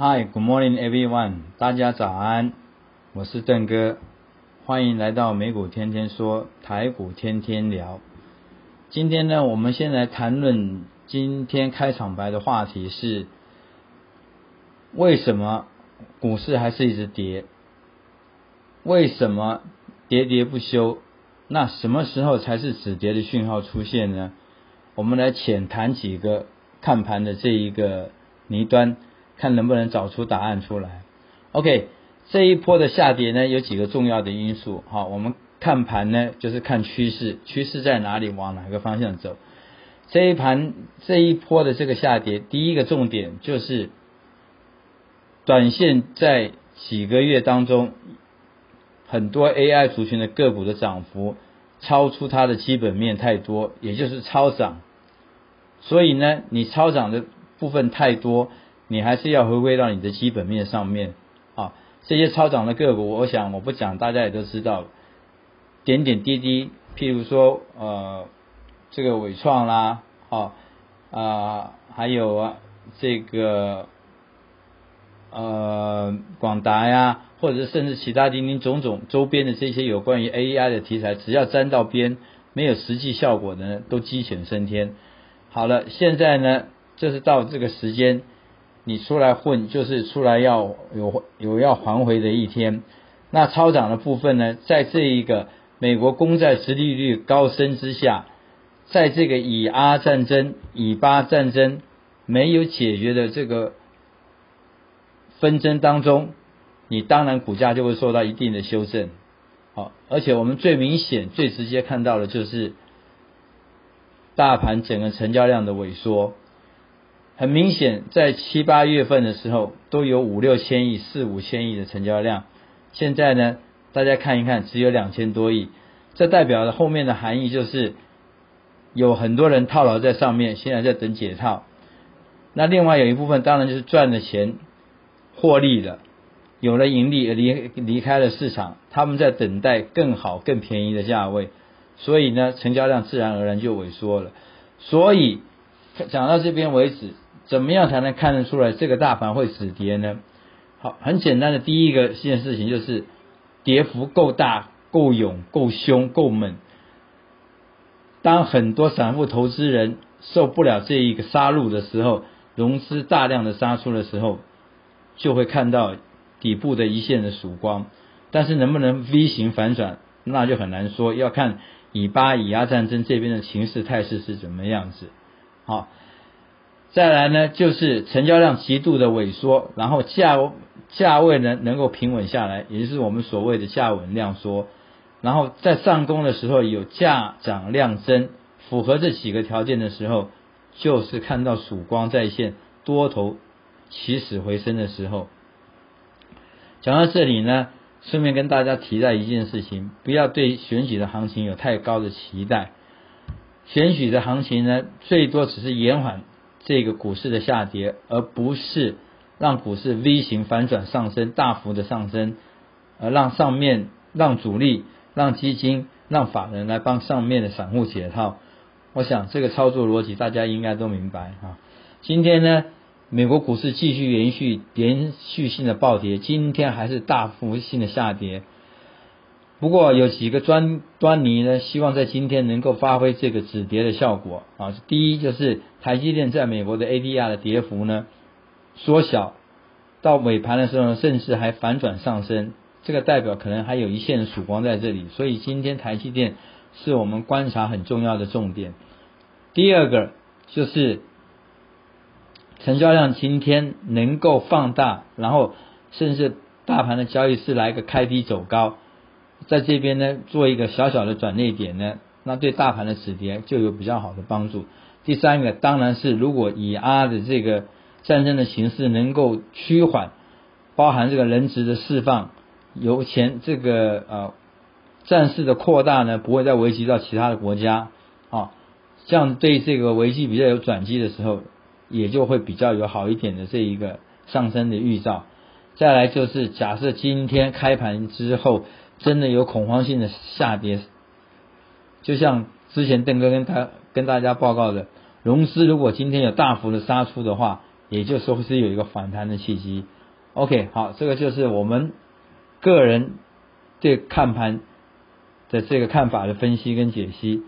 Hi, good morning, everyone. 大家早安，我是邓哥，欢迎来到美股天天说，台股天天聊。今天呢，我们先来谈论今天开场白的话题是：为什么股市还是一直跌？为什么喋喋不休？那什么时候才是止跌的讯号出现呢？我们来浅谈几个看盘的这一个泥端。看能不能找出答案出来。OK，这一波的下跌呢，有几个重要的因素。好，我们看盘呢，就是看趋势，趋势在哪里，往哪个方向走。这一盘这一波的这个下跌，第一个重点就是短线在几个月当中，很多 AI 族群的个股的涨幅超出它的基本面太多，也就是超涨。所以呢，你超涨的部分太多。你还是要回归到你的基本面上面啊，这些超涨的个股，我想我不讲，大家也都知道，点点滴滴，譬如说呃这个伟创啦，啊啊还有啊这个呃广达呀，或者甚至其他零零种种周边的这些有关于 AI 的题材，只要沾到边，没有实际效果的呢，都鸡犬升天。好了，现在呢，就是到这个时间。你出来混，就是出来要有有要还回的一天。那超涨的部分呢，在这一个美国公债殖利率高升之下，在这个以阿战争、以巴战争没有解决的这个纷争当中，你当然股价就会受到一定的修正。好，而且我们最明显、最直接看到的就是大盘整个成交量的萎缩。很明显，在七八月份的时候都有五六千亿、四五千亿的成交量，现在呢，大家看一看，只有两千多亿，这代表的后面的含义就是有很多人套牢在上面，现在在等解套。那另外有一部分当然就是赚了钱、获利了，有了盈利离离开了市场，他们在等待更好、更便宜的价位，所以呢，成交量自然而然就萎缩了。所以讲到这边为止。怎么样才能看得出来这个大盘会止跌呢？好，很简单的，第一个件事情就是跌幅够大、够勇、够凶、够猛。当很多散户投资人受不了这一个杀戮的时候，融资大量的杀出的时候，就会看到底部的一线的曙光。但是能不能 V 型反转，那就很难说，要看以巴以亚战争这边的情势态势是怎么样子。好。再来呢，就是成交量极度的萎缩，然后价价位呢能够平稳下来，也就是我们所谓的价稳量缩。然后在上攻的时候有价涨量增，符合这几个条件的时候，就是看到曙光在线，多头起死回生的时候。讲到这里呢，顺便跟大家提到一件事情，不要对选举的行情有太高的期待。选举的行情呢，最多只是延缓。这个股市的下跌，而不是让股市 V 型反转上升，大幅的上升，而让上面让主力、让基金、让法人来帮上面的散户解套。我想这个操作逻辑大家应该都明白啊。今天呢，美国股市继续延续连续性的暴跌，今天还是大幅性的下跌。不过有几个端端倪呢，希望在今天能够发挥这个止跌的效果啊。第一就是台积电在美国的 ADR 的跌幅呢缩小，到尾盘的时候呢甚至还反转上升，这个代表可能还有一线曙光在这里，所以今天台积电是我们观察很重要的重点。第二个就是成交量今天能够放大，然后甚至大盘的交易是来个开低走高。在这边呢，做一个小小的转捩点呢，那对大盘的止跌就有比较好的帮助。第三个当然是，如果以阿的这个战争的形势能够趋缓，包含这个人质的释放，由前这个呃战事的扩大呢，不会再危及到其他的国家啊，这样对这个危机比较有转机的时候，也就会比较有好一点的这一个上升的预兆。再来就是假设今天开盘之后真的有恐慌性的下跌，就像之前邓哥跟他跟大家报告的，融资如果今天有大幅的杀出的话，也就说是有一个反弹的契机。OK，好，这个就是我们个人对看盘的这个看法的分析跟解析，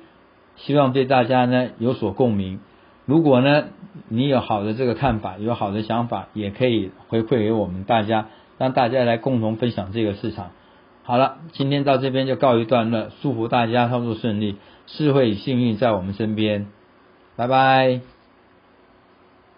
希望对大家呢有所共鸣。如果呢你有好的这个看法，有好的想法，也可以回馈给我们大家，让大家来共同分享这个市场。好了，今天到这边就告一段落，祝福大家操作顺利，智慧与幸运在我们身边，拜拜。